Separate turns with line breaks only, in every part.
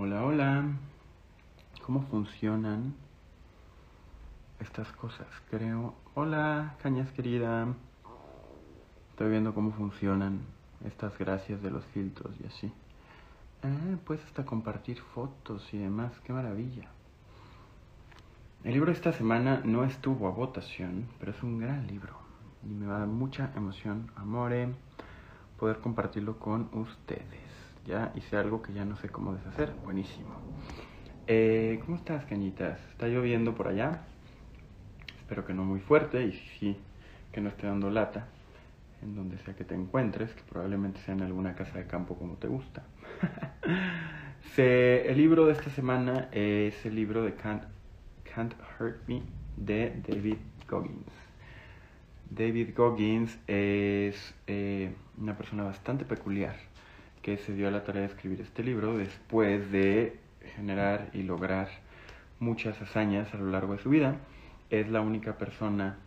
hola. ¿Cómo funcionan estas cosas? Creo. Hola, cañas querida. Estoy viendo cómo funcionan estas gracias de los filtros y así. Ah, puedes hasta compartir fotos y demás. Qué maravilla. El libro de esta semana no estuvo a votación, pero es un gran libro. Y me va a dar mucha emoción, amore, poder compartirlo con ustedes. Ya hice algo que ya no sé cómo deshacer. Buenísimo. Eh, ¿Cómo estás, cañitas? ¿Está lloviendo por allá? Espero que no muy fuerte y sí, que no esté dando lata en donde sea que te encuentres, que probablemente sea en alguna casa de campo como te gusta. el libro de esta semana es el libro de Can't, Can't Hurt Me de David Goggins. David Goggins es eh, una persona bastante peculiar que se dio a la tarea de escribir este libro después de generar y lograr muchas hazañas a lo largo de su vida. Es la única persona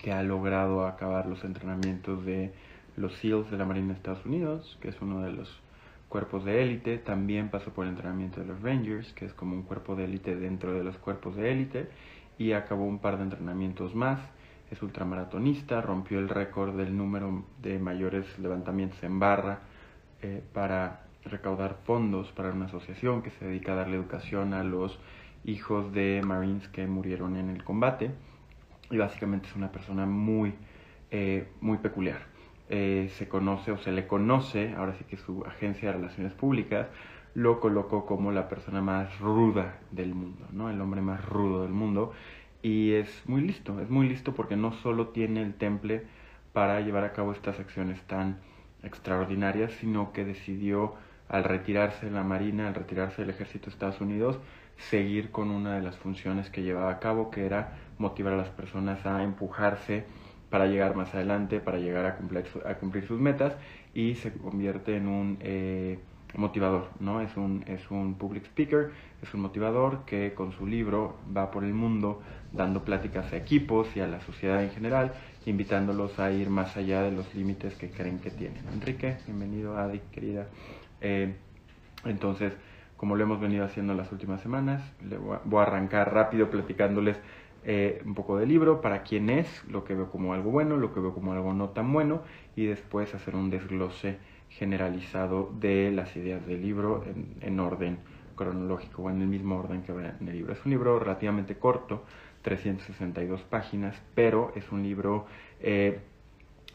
que ha logrado acabar los entrenamientos de los SEALs de la Marina de Estados Unidos, que es uno de los cuerpos de élite. También pasó por el entrenamiento de los Rangers, que es como un cuerpo de élite dentro de los cuerpos de élite. Y acabó un par de entrenamientos más. Es ultramaratonista, rompió el récord del número de mayores levantamientos en barra eh, para recaudar fondos para una asociación que se dedica a darle educación a los hijos de Marines que murieron en el combate y básicamente es una persona muy, eh, muy peculiar. Eh, se conoce o se le conoce, ahora sí que su agencia de relaciones públicas lo colocó como la persona más ruda del mundo, ¿no? El hombre más rudo del mundo y es muy listo, es muy listo porque no solo tiene el temple para llevar a cabo estas acciones tan extraordinarias, sino que decidió al retirarse de la Marina, al retirarse del ejército de Estados Unidos, seguir con una de las funciones que llevaba a cabo, que era motivar a las personas a empujarse para llegar más adelante, para llegar a cumplir, a cumplir sus metas y se convierte en un eh, motivador, ¿no? Es un, es un public speaker, es un motivador que con su libro va por el mundo dando pláticas a equipos y a la sociedad en general, invitándolos a ir más allá de los límites que creen que tienen. Enrique, bienvenido, Adi, querida. Eh, entonces, como lo hemos venido haciendo las últimas semanas, le voy a, arrancar rápido platicándoles eh, un poco del libro, para quién es, lo que veo como algo bueno, lo que veo como algo no tan bueno, y después hacer un desglose generalizado de las ideas del libro en, orden cronológico o en el mismo orden que va en el libro. Es un libro relativamente corto, 362 páginas, pero es un libro eh,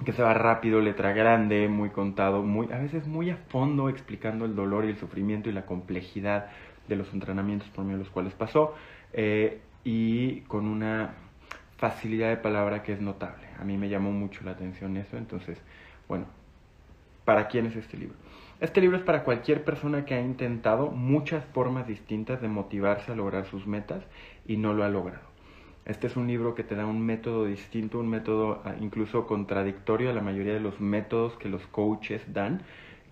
que se va rápido, letra grande, muy contado, muy, a veces muy a fondo explicando el dolor y el sufrimiento y la complejidad de los entrenamientos por medio de los cuales pasó eh, y con una facilidad de palabra que es notable. A mí me llamó mucho la atención eso, entonces, bueno, ¿para quién es este libro? Este libro es para cualquier persona que ha intentado muchas formas distintas de motivarse a lograr sus metas y no lo ha logrado. Este es un libro que te da un método distinto, un método ah, incluso contradictorio a la mayoría de los métodos que los coaches dan,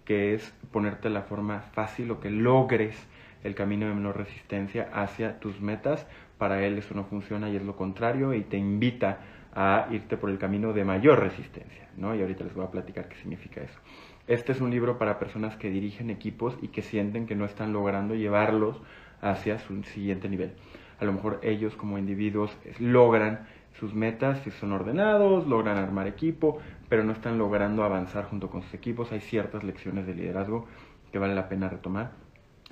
que es ponerte la forma fácil o que logres el camino de menor resistencia hacia tus metas. Para él eso no funciona y es lo contrario y te invita a irte por el camino de mayor resistencia, ¿no? Y ahorita les voy a platicar qué significa eso. Este es un libro para personas que dirigen equipos y que sienten que no están logrando llevarlos hacia su siguiente nivel a lo mejor ellos como individuos logran sus metas, si son ordenados, logran armar equipo, pero no están logrando avanzar junto con sus equipos. Hay ciertas lecciones de liderazgo que vale la pena retomar.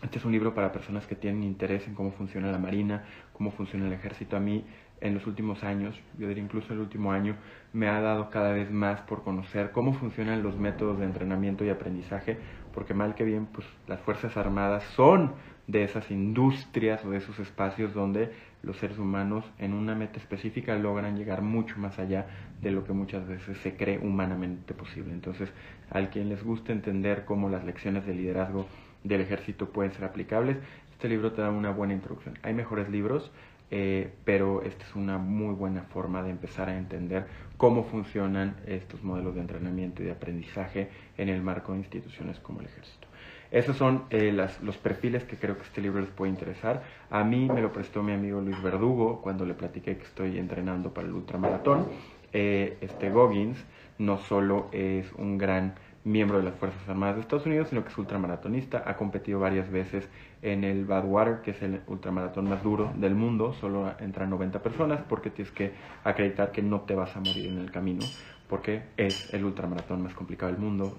Este es un libro para personas que tienen interés en cómo funciona la Marina, cómo funciona el ejército. A mí, en los últimos años, yo diría incluso el último año, me ha dado cada vez más por conocer cómo funcionan los métodos de entrenamiento y aprendizaje, porque mal que bien, pues las Fuerzas Armadas son de esas industrias o de esos espacios donde los seres humanos en una meta específica logran llegar mucho más allá de lo que muchas veces se cree humanamente posible. Entonces, al quien les guste entender cómo las lecciones de liderazgo del ejército pueden ser aplicables, este libro te da una buena introducción. Hay mejores libros, eh, pero esta es una muy buena forma de empezar a entender cómo funcionan estos modelos de entrenamiento y de aprendizaje en el marco de instituciones como el ejército. Esos son eh, los perfiles que creo que este libro les puede interesar. A mí me lo prestó mi amigo Luis Verdugo cuando le platiqué que estoy entrenando para el ultramaratón. Eh, este Goggins no solo es un gran miembro de las Fuerzas Armadas de Estados Unidos, sino que es ultramaratonista, ha competido varias veces en el Badwater, que es el ultramaratón más duro del mundo, solo entran 90 personas porque tienes que acreditar que no te vas a morir en el camino, porque es el ultramaratón más complicado del mundo,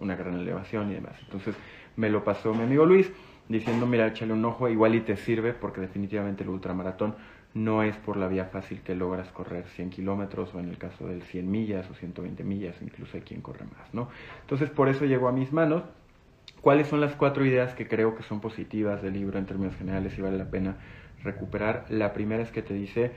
una gran elevación y demás. Entonces me lo pasó mi amigo Luis diciendo, mira, échale un ojo, igual y te sirve, porque definitivamente el ultramaratón no es por la vía fácil que logras correr 100 kilómetros o en el caso del 100 millas o 120 millas, incluso hay quien corre más, ¿no? Entonces por eso llegó a mis manos. ¿Cuáles son las cuatro ideas que creo que son positivas del libro en términos generales y vale la pena recuperar? La primera es que te dice,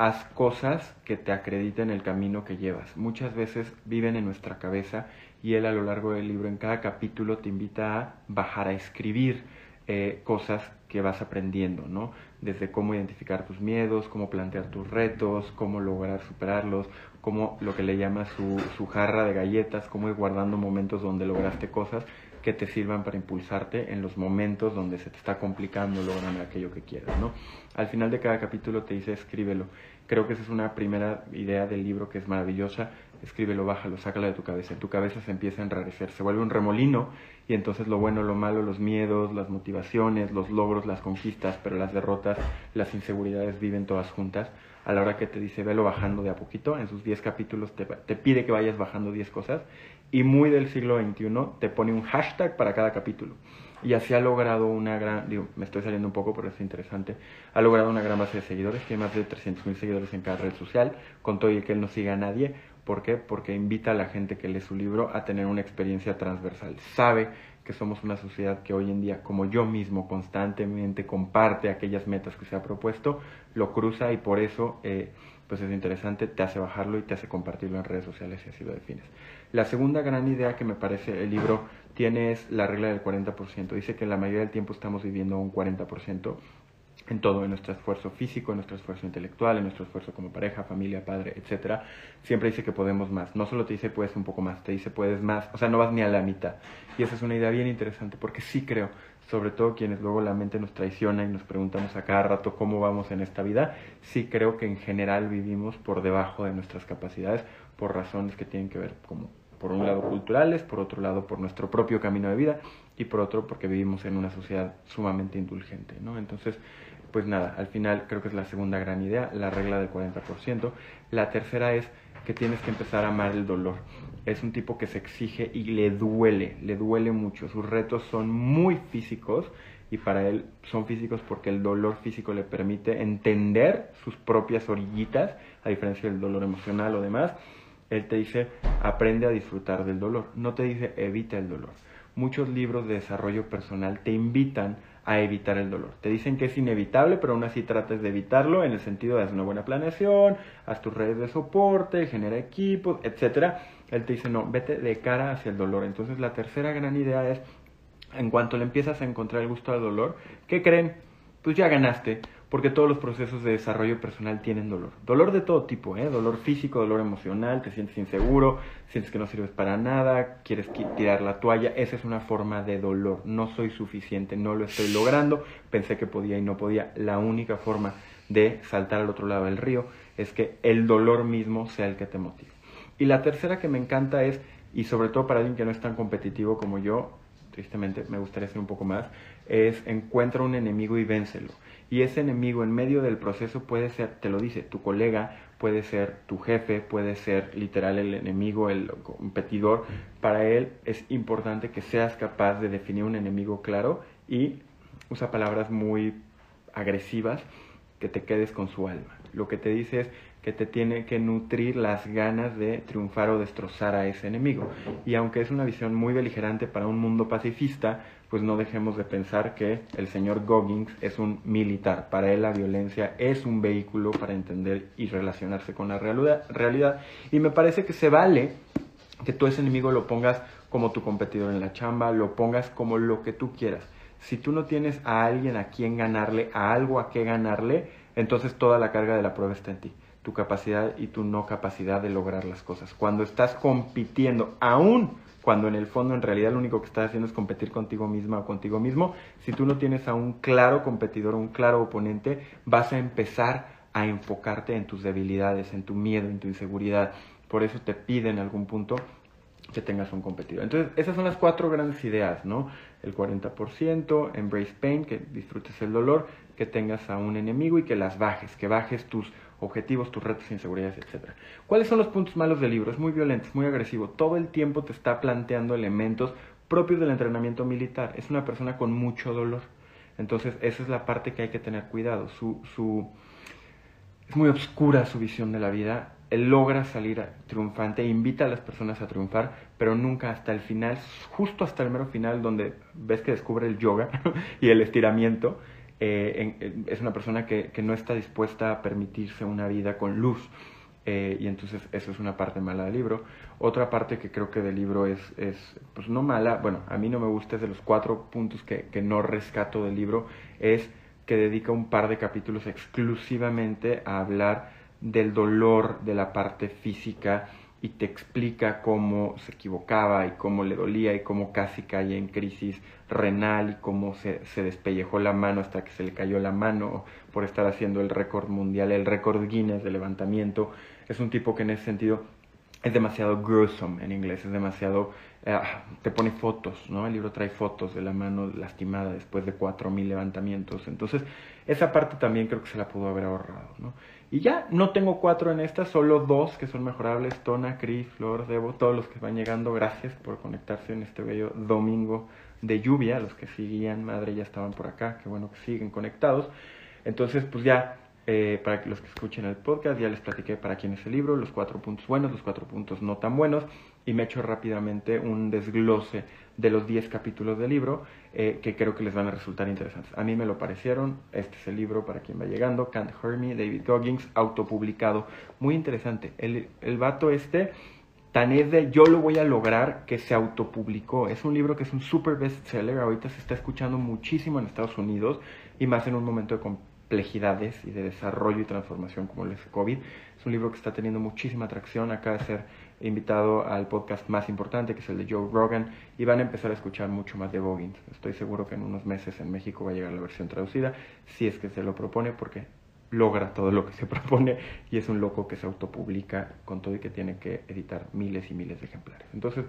haz cosas que te acrediten el camino que llevas. Muchas veces viven en nuestra cabeza y él a lo largo del libro en cada capítulo te invita a bajar a escribir eh, cosas que vas aprendiendo, ¿no? Desde cómo identificar tus miedos, cómo plantear tus retos, cómo lograr superarlos, cómo lo que le llama su, jarra de galletas, cómo ir guardando momentos donde lograste cosas que te sirvan para impulsarte en los momentos donde se te está complicando lograr aquello que quieras, ¿no? Al final de cada capítulo te dice escríbelo. Creo que esa es una primera idea del libro que es maravillosa. Escríbelo, bájalo, sácalo de tu cabeza. Tu cabeza se empieza a enrarecer, se vuelve un remolino y entonces lo bueno, lo malo, los miedos, las motivaciones, los logros, las conquistas, pero las derrotas, las inseguridades viven todas juntas. A la hora que te dice, velo bajando de a poquito, en sus 10 capítulos te, te pide que vayas bajando 10 cosas y muy del siglo XXI te pone un hashtag para cada capítulo. Y así ha logrado una gran, me estoy saliendo un poco, pero es interesante, ha logrado una gran base de seguidores, tiene más de 300.000 seguidores en cada red social, con todo y que él no siga a nadie, ¿Por qué? Porque invita a la gente que lee su libro a tener una experiencia transversal. Sabe que somos una sociedad que hoy en día, como yo mismo, constantemente comparte aquellas metas que se ha propuesto, lo cruza y por eso eh, pues es interesante, te hace bajarlo y te hace compartirlo en redes sociales si así lo defines. La segunda gran idea que me parece el libro tiene es la regla del 40%. Dice que la mayoría del tiempo estamos viviendo un 40% en todo, en nuestro esfuerzo físico, en nuestro esfuerzo intelectual, en nuestro esfuerzo como pareja, familia, padre, etcétera, siempre dice que podemos más. No solo te dice puedes un poco más, te dice puedes más, o sea, no vas ni a la mitad. Y esa es una idea bien interesante porque sí creo, sobre todo quienes luego la mente nos traiciona y nos preguntamos a cada rato cómo vamos en esta vida, sí creo que en general vivimos por debajo de nuestras capacidades por razones que tienen que ver como por un lado culturales, por otro lado por nuestro propio camino de vida y por otro porque vivimos en una sociedad sumamente indulgente, ¿no? Entonces, pues nada, al final creo que es la segunda gran idea, la regla del 40%. La tercera es que tienes que empezar a amar el dolor. Es un tipo que se exige y le duele, le duele mucho. Sus retos son muy físicos y para él son físicos porque el dolor físico le permite entender sus propias orillitas, a diferencia del dolor emocional o demás. Él te dice, aprende a disfrutar del dolor, no te dice evita el dolor. Muchos libros de desarrollo personal te invitan a evitar el dolor. Te dicen que es inevitable, pero aún así trates de evitarlo en el sentido de hacer una buena planeación, haz tus redes de soporte, genera equipos, etcétera. Él te dice, no, vete de cara hacia el dolor. Entonces la tercera gran idea es, en cuanto le empiezas a encontrar el gusto al dolor, ¿qué creen? Pues ya ganaste, porque todos los procesos de desarrollo personal tienen dolor. Dolor de todo tipo, ¿eh? dolor físico, dolor emocional, te sientes inseguro, sientes que no sirves para nada, quieres tirar la toalla, esa es una forma de dolor. No soy suficiente, no lo estoy logrando, pensé que podía y no podía. La única forma de saltar al otro lado del río es que el dolor mismo sea el que te motive. Y la tercera que me encanta es, y sobre todo para alguien que no es tan competitivo como yo, tristemente me gustaría ser un poco más, es encuentra un enemigo y vénselo. Y ese enemigo en medio del proceso puede ser, te lo dice, tu colega, puede ser tu jefe, puede ser literal el enemigo, el competidor. Para él es importante que seas capaz de definir un enemigo claro y usa palabras muy agresivas que te quedes con su alma. Lo que te dice es que te tiene que nutrir las ganas de triunfar o destrozar a ese enemigo. Y aunque es una visión muy beligerante para un mundo pacifista, pues no dejemos de pensar que el señor Goggins es un militar. Para él la violencia es un vehículo para entender y relacionarse con la realidad. Y me parece que se vale que tú ese enemigo lo pongas como tu competidor en la chamba, lo pongas como lo que tú quieras. Si tú no tienes a alguien a quien ganarle, a algo a qué ganarle, entonces toda la carga de la prueba está en ti tu capacidad y tu no capacidad de lograr las cosas. Cuando estás compitiendo, aún cuando en el fondo en realidad lo único que estás haciendo es competir contigo misma o contigo mismo, si tú no tienes a un claro competidor, un claro oponente, vas a empezar a enfocarte en tus debilidades, en tu miedo, en tu inseguridad. Por eso te pide en algún punto que tengas un competidor. Entonces, esas son las cuatro grandes ideas, ¿no? El 40%, embrace pain, que disfrutes el dolor, que tengas a un enemigo y que las bajes, que bajes tus objetivos, tus retos, inseguridades, etc. ¿Cuáles son los puntos malos del libro? Es muy violento, es muy agresivo. Todo el tiempo te está planteando elementos propios del entrenamiento militar. Es una persona con mucho dolor. Entonces, esa es la parte que hay que tener cuidado. Su, su, es muy oscura su visión de la vida él logra salir triunfante, invita a las personas a triunfar, pero nunca hasta el final, justo hasta el mero final, donde ves que descubre el yoga y el estiramiento, eh, es una persona que, no está dispuesta a permitirse una vida con luz. Eh, y entonces eso es una parte mala del libro. Otra parte que creo que del libro es, es, pues no mala, bueno, a mí no me gusta, es de los cuatro puntos que, que no rescato del libro, es que dedica un par de capítulos exclusivamente a hablar del dolor de la parte física y te explica cómo se equivocaba y cómo le dolía y cómo casi caía en crisis renal y cómo se, se despellejó la mano hasta que se le cayó la mano por estar haciendo el récord mundial, el récord Guinness de levantamiento. Es un tipo que en ese sentido es demasiado gruesome en inglés, es demasiado... Eh, te pone fotos, ¿no? El libro trae fotos de la mano lastimada después de 4.000 levantamientos. Entonces, esa parte también creo que se la pudo haber ahorrado, ¿no? Y ya, no tengo cuatro en esta, solo dos que son mejorables, Tona, Cris, Flor, Debo, todos los que van llegando, gracias por conectarse en este bello domingo de lluvia, los que seguían, madre, ya estaban por acá, qué bueno que siguen conectados. Entonces, pues ya, eh, para los que escuchen el podcast, ya les platiqué para quién es el libro, los cuatro puntos buenos, los cuatro puntos no tan buenos, y me echo rápidamente un desglose de los diez capítulos del libro eh, que creo que les van a resultar interesantes. A mí me lo parecieron, este es el libro para quien va llegando, Can't Hurt Me, David Goggins, autopublicado. Muy interesante, el, el vato este tan es de yo lo voy a lograr que se autopublicó. Es un libro que es un super bestseller, ahorita se está escuchando muchísimo en Estados Unidos y más en un momento de complejidades y de desarrollo y transformación como el COVID. Es un libro que está teniendo muchísima atracción, acaba de ser invitado al podcast más importante, que es el de Joe Rogan, y van a empezar a escuchar mucho más de Goggins. Estoy seguro que en unos meses en México va a llegar la versión traducida, si es que se lo propone, porque logra todo lo que se propone y es un loco que se autopublica con todo y que tiene que editar miles y miles de ejemplares. Entonces,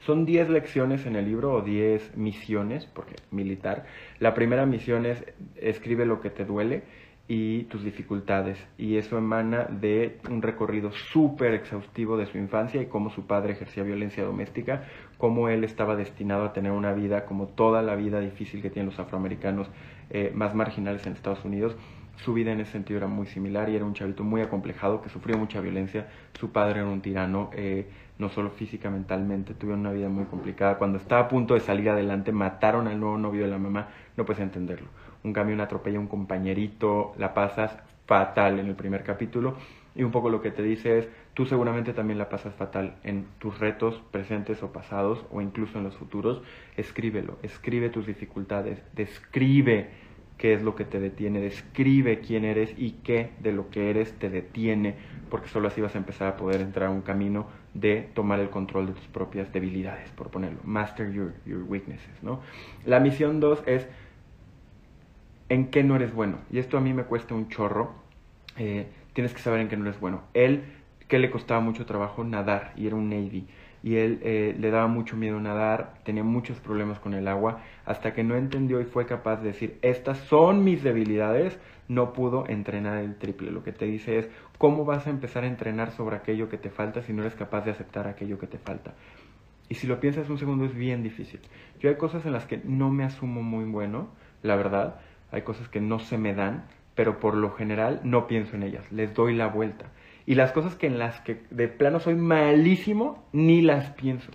son 10 lecciones en el libro o 10 misiones, porque militar. La primera misión es escribe lo que te duele y tus dificultades. Y eso emana de un recorrido súper exhaustivo de su infancia y cómo su padre ejercía violencia doméstica, cómo él estaba destinado a tener una vida como toda la vida difícil que tienen los afroamericanos eh, más marginales en Estados Unidos. Su vida en ese sentido era muy similar y era un chavito muy acomplejado que sufrió mucha violencia. Su padre era un tirano, eh, no solo física, mentalmente, tuvieron una vida muy complicada. Cuando estaba a punto de salir adelante, mataron al nuevo novio de la mamá, no puedes entenderlo un camión atropella a un compañerito, la pasas fatal en el primer capítulo y un poco lo que te dice es, tú seguramente también la pasas fatal en tus retos presentes o pasados o incluso en los futuros, escríbelo, escribe tus dificultades, describe qué es lo que te detiene, describe quién eres y qué de lo que eres te detiene, porque solo así vas a empezar a poder entrar a un camino de tomar el control de tus propias debilidades, por ponerlo, master your, your weaknesses, ¿no? La misión 2 es en qué no eres bueno. Y esto a mí me cuesta un chorro. Eh, tienes que saber en qué no eres bueno. Él, que le costaba mucho trabajo nadar y era un Navy. Y él eh, le daba mucho miedo nadar, tenía muchos problemas con el agua, hasta que no entendió y fue capaz de decir, estas son mis debilidades, no pudo entrenar el triple. Lo que te dice es, ¿cómo vas a empezar a entrenar sobre aquello que te falta si no eres capaz de aceptar aquello que te falta? Y si lo piensas un segundo es bien difícil. Yo hay cosas en las que no me asumo muy bueno, la verdad, hay cosas que no se me dan, pero por lo general no pienso en ellas, les doy la vuelta. Y las cosas que en las que de plano soy malísimo, ni las pienso.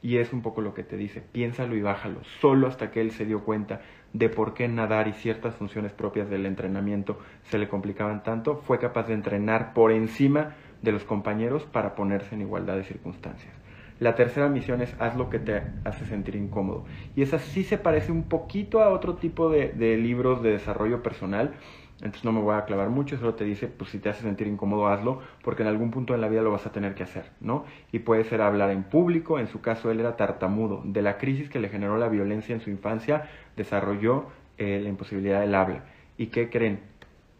Y es un poco lo que te dice, piénsalo y bájalo, solo hasta que él se dio cuenta de por qué nadar y ciertas funciones propias del entrenamiento se le complicaban tanto, fue capaz de entrenar por encima de los compañeros para ponerse en igualdad de circunstancias. La tercera misión es haz lo que te hace sentir incómodo. Y esa sí se parece un poquito a otro tipo de, libros de desarrollo personal. Entonces no me voy a clavar mucho, solo te dice, pues si te hace sentir incómodo, hazlo, porque en algún punto en la vida lo vas a tener que hacer, ¿no? Y puede ser hablar en público, en su caso él era tartamudo. De la crisis que le generó la violencia en su infancia, desarrolló eh, la imposibilidad del habla. ¿Y qué creen?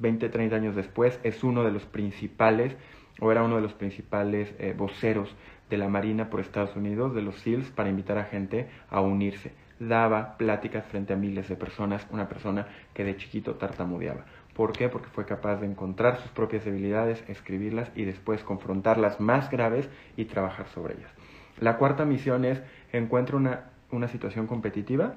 20, 30 años después es uno de los principales o era uno de los principales eh, voceros de la Marina por Estados Unidos, de los SEALs, para invitar a gente a unirse. Daba pláticas frente a miles de personas, una persona que de chiquito tartamudeaba. ¿Por qué? Porque fue capaz de encontrar sus propias debilidades, escribirlas y después confrontarlas más graves y trabajar sobre ellas. La cuarta misión es encuentra una, una situación competitiva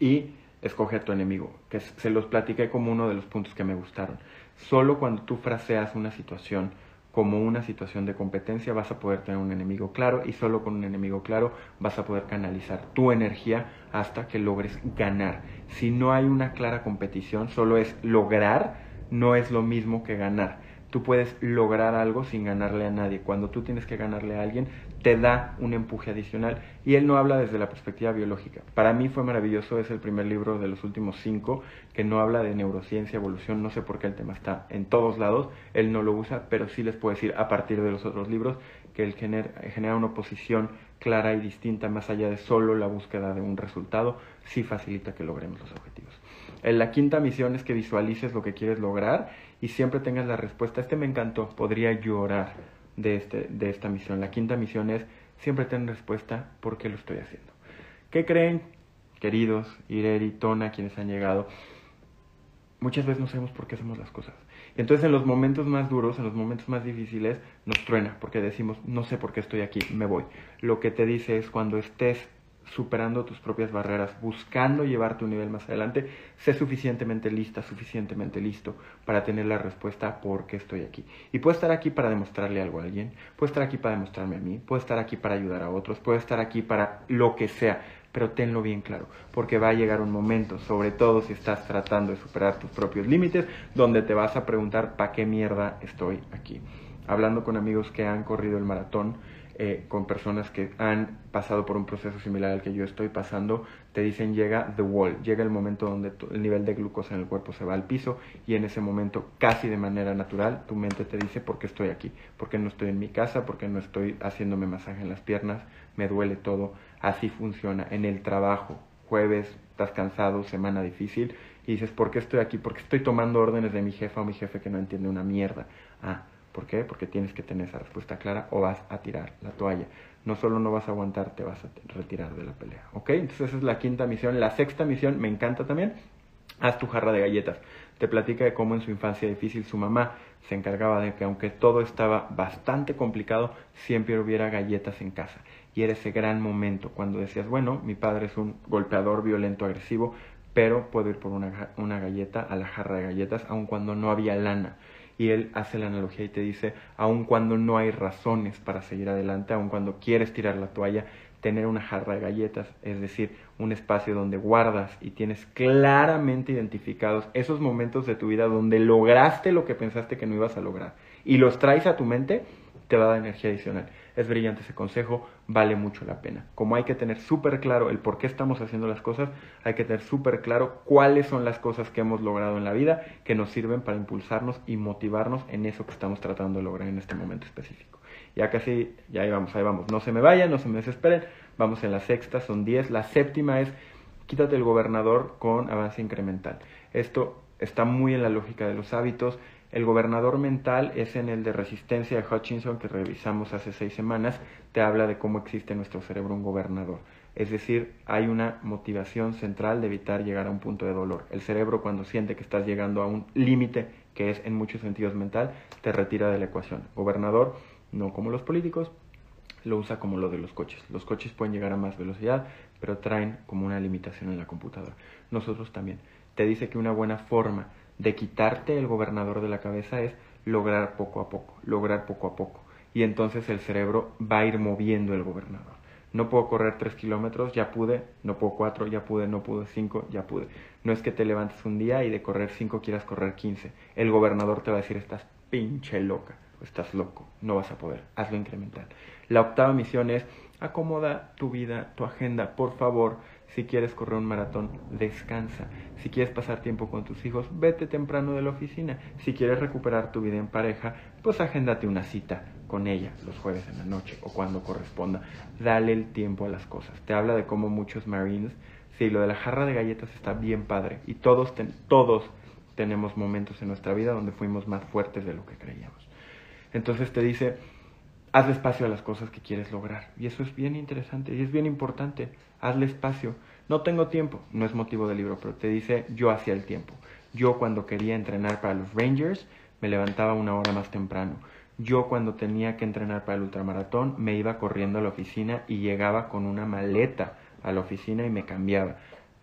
y escoge a tu enemigo, que se los platiqué como uno de los puntos que me gustaron. Solo cuando tú fraseas una situación como una situación de competencia vas a poder tener un enemigo claro y solo con un enemigo claro vas a poder canalizar tu energía hasta que logres ganar. Si no hay una clara competición, solo es lograr, no es lo mismo que ganar tú puedes lograr algo sin ganarle a nadie. Cuando tú tienes que ganarle a alguien, te da un empuje adicional. Y él no habla desde la perspectiva biológica. Para mí fue maravilloso, es el primer libro de los últimos cinco que no habla de neurociencia, evolución, no sé por qué el tema está en todos lados, él no lo usa, pero sí les puedo decir a partir de los otros libros que él genera, genera una oposición clara y distinta más allá de solo la búsqueda de un resultado, sí facilita que logremos los objetivos. En la quinta misión es que visualices lo que quieres lograr y siempre tengas la respuesta. Este me encantó, podría llorar de, este, de esta misión. La quinta misión es siempre tener respuesta por qué lo estoy haciendo. ¿Qué creen, queridos Ireri, Tona, quienes han llegado? Muchas veces no sabemos por qué hacemos las cosas. Entonces en los momentos más duros, en los momentos más difíciles, nos truena porque decimos, no sé por qué estoy aquí, me voy. Lo que te dice es cuando estés superando tus propias barreras, buscando llevarte un nivel más adelante, sé suficientemente lista, suficientemente listo para tener la respuesta por qué estoy aquí. Y puedo estar aquí para demostrarle algo a alguien, puedo estar aquí para demostrarme a mí, puedo estar aquí para ayudar a otros, puedo estar aquí para lo que sea, pero tenlo bien claro, porque va a llegar un momento, sobre todo si estás tratando de superar tus propios límites, donde te vas a preguntar, ¿para qué mierda estoy aquí? Hablando con amigos que han corrido el maratón, eh, con personas que han pasado por un proceso similar al que yo estoy pasando, te dicen llega the wall, llega el momento donde el nivel de glucosa en el cuerpo se va al piso y en ese momento casi de manera natural tu mente te dice por qué estoy aquí, por qué no estoy en mi casa, por qué no estoy haciéndome masaje en las piernas, me duele todo, así funciona en el trabajo, jueves, estás cansado, semana difícil y dices ¿por qué estoy aquí? Porque estoy tomando órdenes de mi jefa o mi jefe que no entiende una mierda. Ah, ¿Por qué? Porque tienes que tener esa respuesta clara o vas a tirar la toalla. No solo no vas a aguantar, te vas a retirar de la pelea. ¿Ok? Entonces esa es la quinta misión. La sexta misión me encanta también. Haz tu jarra de galletas. Te platica de cómo en su infancia difícil su mamá se encargaba de que aunque todo estaba bastante complicado, siempre hubiera galletas en casa. Y era ese gran momento cuando decías, bueno, mi padre es un golpeador violento, agresivo, pero puedo ir por una, una galleta a la jarra de galletas, aun cuando no había lana y él hace la analogía y te dice, aun cuando no hay razones para seguir adelante, aun cuando quieres tirar la toalla, tener una jarra de galletas, es decir, un espacio donde guardas y tienes claramente identificados esos momentos de tu vida donde lograste lo que pensaste que no ibas a lograr y los traes a tu mente, te va a dar energía adicional. Es brillante ese consejo, vale mucho la pena. Como hay que tener súper claro el por qué estamos haciendo las cosas, hay que tener súper claro cuáles son las cosas que hemos logrado en la vida que nos sirven para impulsarnos y motivarnos en eso que estamos tratando de lograr en este momento específico. Ya casi, ya ahí vamos, ahí vamos. No se me vayan, no se me desesperen. Vamos en la sexta, son 10. La séptima es quítate el gobernador con avance incremental. Esto está muy en la lógica de los hábitos el gobernador mental es en el de resistencia de Hutchinson que revisamos hace seis semanas, te habla de cómo existe en nuestro cerebro un gobernador. Es decir, hay una motivación central de evitar llegar a un punto de dolor. El cerebro cuando siente que estás llegando a un límite que es en muchos sentidos mental, te retira de la ecuación. Gobernador, no como los políticos, lo usa como lo de los coches. Los coches pueden llegar a más velocidad, pero traen como una limitación en la computadora. Nosotros también. Te dice que una buena forma de quitarte el gobernador de la cabeza es lograr poco a poco, lograr poco a poco. Y entonces el cerebro va a ir moviendo el gobernador. No puedo correr tres kilómetros, ya pude, no puedo cuatro, ya pude, no pude cinco, ya pude. No es que te levantes un día y de correr cinco quieras correr quince. El gobernador te va a decir, estás pinche loca, estás loco, no vas a poder, hazlo incremental. La octava misión es, acomoda tu vida, tu agenda, por favor, si quieres correr un maratón, descansa. Si quieres pasar tiempo con tus hijos, vete temprano de la oficina. Si quieres recuperar tu vida en pareja, pues agéndate una cita con ella los jueves en la noche o cuando corresponda. Dale el tiempo a las cosas. Te habla de cómo muchos Marines, sí, lo de la jarra de galletas está bien padre. Y todos, todos tenemos momentos en nuestra vida donde fuimos más fuertes de lo que creíamos. Entonces te dice, hazle espacio a las cosas que quieres lograr. Y eso es bien interesante y es bien importante. Hazle espacio. No tengo tiempo, no es motivo del libro, pero te dice, yo hacía el tiempo. Yo cuando quería entrenar para los Rangers, me levantaba una hora más temprano. Yo cuando tenía que entrenar para el ultramaratón, me iba corriendo a la oficina y llegaba con una maleta a la oficina y me cambiaba.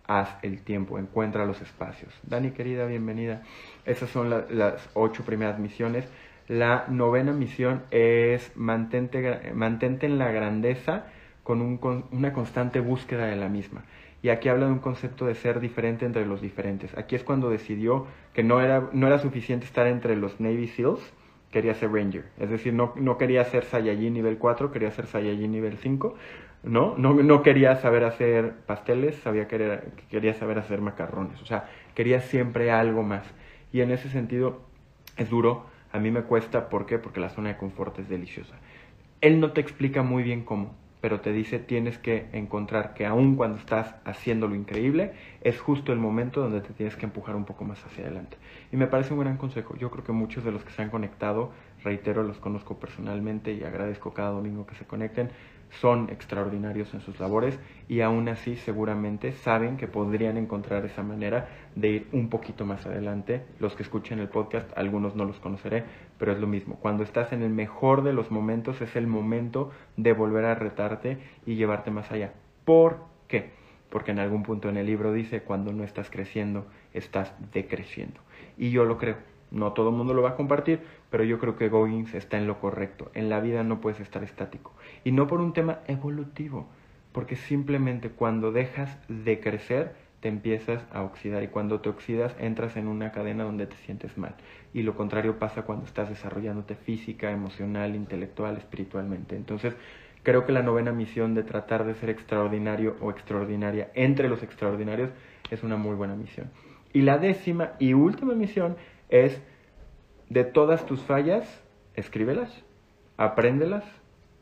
Haz el tiempo, encuentra los espacios. Dani, querida, bienvenida. Esas son las ocho primeras misiones. La novena misión es mantente, mantente en la grandeza con, un, con una constante búsqueda de la misma. Y aquí habla de un concepto de ser diferente entre los diferentes. Aquí es cuando decidió que no era, no era suficiente estar entre los Navy SEALs, quería ser Ranger. Es decir, no, no quería ser Saiyajin nivel 4, quería ser Saiyajin nivel 5. ¿no? No, no quería saber hacer pasteles, sabía que quería saber hacer macarrones. O sea, quería siempre algo más. Y en ese sentido es duro. A mí me cuesta, ¿por qué? Porque la zona de confort es deliciosa. Él no te explica muy bien cómo pero te dice tienes que encontrar que aun cuando estás haciendo lo increíble, es justo el momento donde te tienes que empujar un poco más hacia adelante. Y me parece un gran consejo. Yo creo que muchos de los que se han conectado, reitero, los conozco personalmente y agradezco cada domingo que se conecten, son extraordinarios en sus labores y aún así seguramente saben que podrían encontrar esa manera de ir un poquito más adelante. Los que escuchen el podcast, algunos no los conoceré, pero es lo mismo. Cuando estás en el mejor de los momentos es el momento de volver a retarte y llevarte más allá. ¿Por qué? Porque en algún punto en el libro dice, cuando no estás creciendo, estás decreciendo. Y yo lo creo. No todo el mundo lo va a compartir, pero yo creo que Goggins está en lo correcto. En la vida no puedes estar estático. Y no por un tema evolutivo, porque simplemente cuando dejas de crecer, te empiezas a oxidar y cuando te oxidas entras en una cadena donde te sientes mal. Y lo contrario pasa cuando estás desarrollándote física, emocional, intelectual, espiritualmente. Entonces, creo que la novena misión de tratar de ser extraordinario o extraordinaria entre los extraordinarios es una muy buena misión. Y la décima y última misión es de todas tus fallas, escríbelas, apréndelas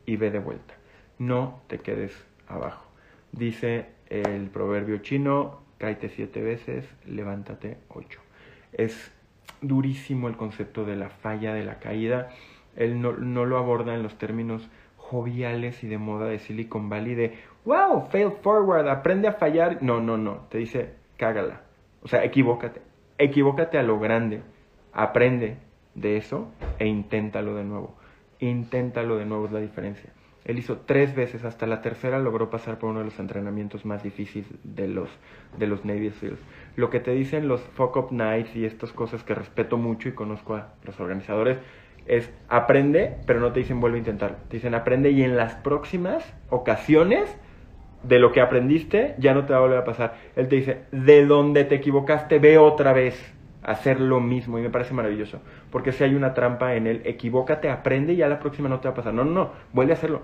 y ve de vuelta. No te quedes abajo. Dice el proverbio chino, cáete siete veces, levántate ocho. Es durísimo el concepto de la falla, de la caída. Él no, no lo aborda en los términos joviales y de moda de Silicon Valley de, wow, fail forward, aprende a fallar. No, no, no. Te dice, cágala. O sea, equivócate. Equivócate a lo grande aprende de eso e inténtalo de nuevo. Inténtalo de nuevo es la diferencia. Él hizo tres veces, hasta la tercera logró pasar por uno de los entrenamientos más difíciles de los, de los Navy SEALs. Lo que te dicen los Fuck Up Nights y estas cosas que respeto mucho y conozco a los organizadores es aprende, pero no te dicen vuelve a intentar. Te dicen aprende y en las próximas ocasiones de lo que aprendiste ya no te va a volver a pasar. Él te dice, de donde te equivocaste, ve otra vez hacer lo mismo y me parece maravilloso. Porque si hay una trampa en él, equivócate, aprende y ya la próxima no te va a pasar. No, no, no, vuelve a hacerlo.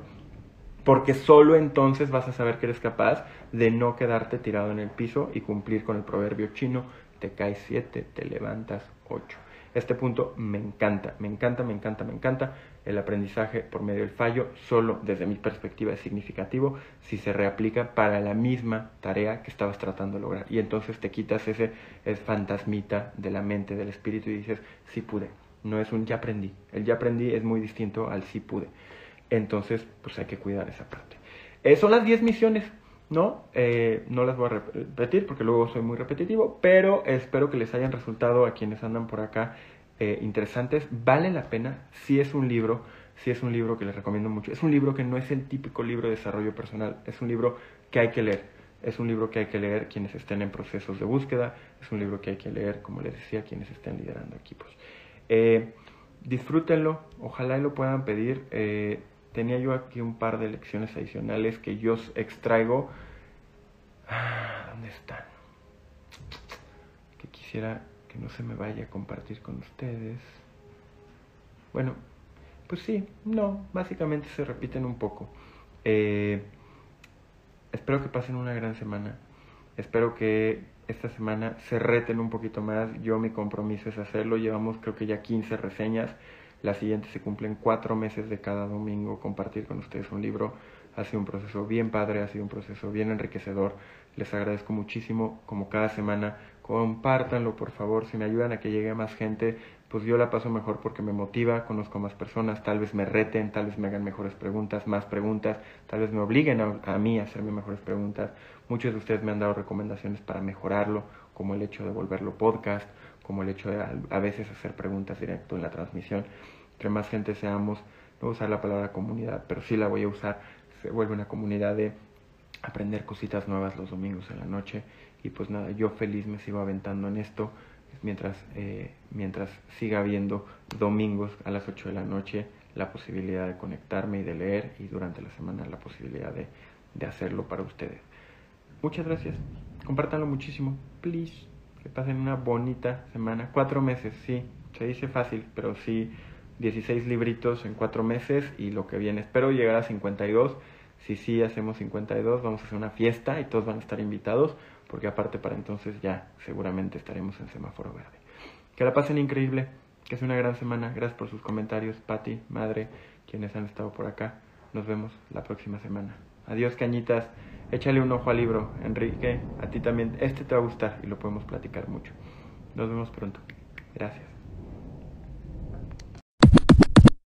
Porque solo entonces vas a saber que eres capaz de no quedarte tirado en el piso y cumplir con el proverbio chino, te caes siete, te levantas ocho. Este punto me encanta, me encanta, me encanta, me encanta. El aprendizaje por medio del fallo solo desde mi perspectiva es significativo si se reaplica para la misma tarea que estabas tratando de lograr. Y entonces te quitas ese es fantasmita de la mente, del espíritu y dices, sí pude. No es un ya aprendí. El ya aprendí es muy distinto al sí pude. Entonces, pues hay que cuidar esa parte. Eh, son las 10 misiones ¿no? Eh, no las voy a repetir porque luego soy muy repetitivo, pero espero que les hayan resultado a quienes andan por acá eh, interesantes. Vale la pena, si es un libro, si es un libro que les recomiendo mucho. Es un libro que no es el típico libro de desarrollo personal, es un libro que hay que leer. Es un libro que hay que leer quienes estén en procesos de búsqueda, es un libro que hay que leer, como les decía, quienes estén liderando equipos. Eh, disfrútenlo, ojalá y lo puedan pedir. Eh, tenía yo aquí un par de lecciones adicionales que yo extraigo. Ah, ¿Dónde están? Que quisiera no se me vaya a compartir con ustedes. Bueno, pues sí, no, básicamente se repiten un poco. Eh, espero que pasen una gran semana. Espero que esta semana se reten un poquito más. Yo mi compromiso es hacerlo. Llevamos creo que ya 15 reseñas. La siguiente se cumplen cuatro meses de cada domingo compartir con ustedes un libro. Ha sido un proceso bien padre, ha sido un proceso bien enriquecedor. Les agradezco muchísimo, como cada semana. Compártanlo, por favor, si me ayudan a que llegue más gente, pues yo la paso mejor porque me motiva, conozco a más personas, tal vez me reten, tal vez me hagan mejores preguntas, más preguntas, tal vez me obliguen a, mí a hacerme mejores preguntas. Muchos de ustedes me han dado recomendaciones para mejorarlo, como el hecho de volverlo podcast, como el hecho de a, veces hacer preguntas directo en la transmisión. Entre más gente seamos, no voy a usar la palabra comunidad, pero sí la voy a usar, se vuelve una comunidad de aprender cositas nuevas los domingos en la noche y pues nada, yo feliz me sigo aventando en esto mientras, eh, mientras siga habiendo domingos a las 8 de la noche la posibilidad de conectarme y de leer y durante la semana la posibilidad de, de hacerlo para ustedes. Muchas gracias. Compártanlo muchísimo. Please. Que pasen una bonita semana. Cuatro meses, sí. Se dice fácil, pero sí. 16 libritos en cuatro meses y lo que viene. Espero llegar a 52. Si sí hacemos 52, vamos a hacer una fiesta y todos van a estar invitados porque aparte para entonces ya seguramente estaremos en semáforo verde. Que la pasen increíble, que es una gran semana. Gracias por sus comentarios, Patti, madre, quienes han estado por acá. Nos vemos la próxima semana. Adiós, cañitas. Échale un ojo al libro, Enrique. A ti también. Este te va a gustar y lo podemos platicar mucho. Nos vemos pronto. Gracias.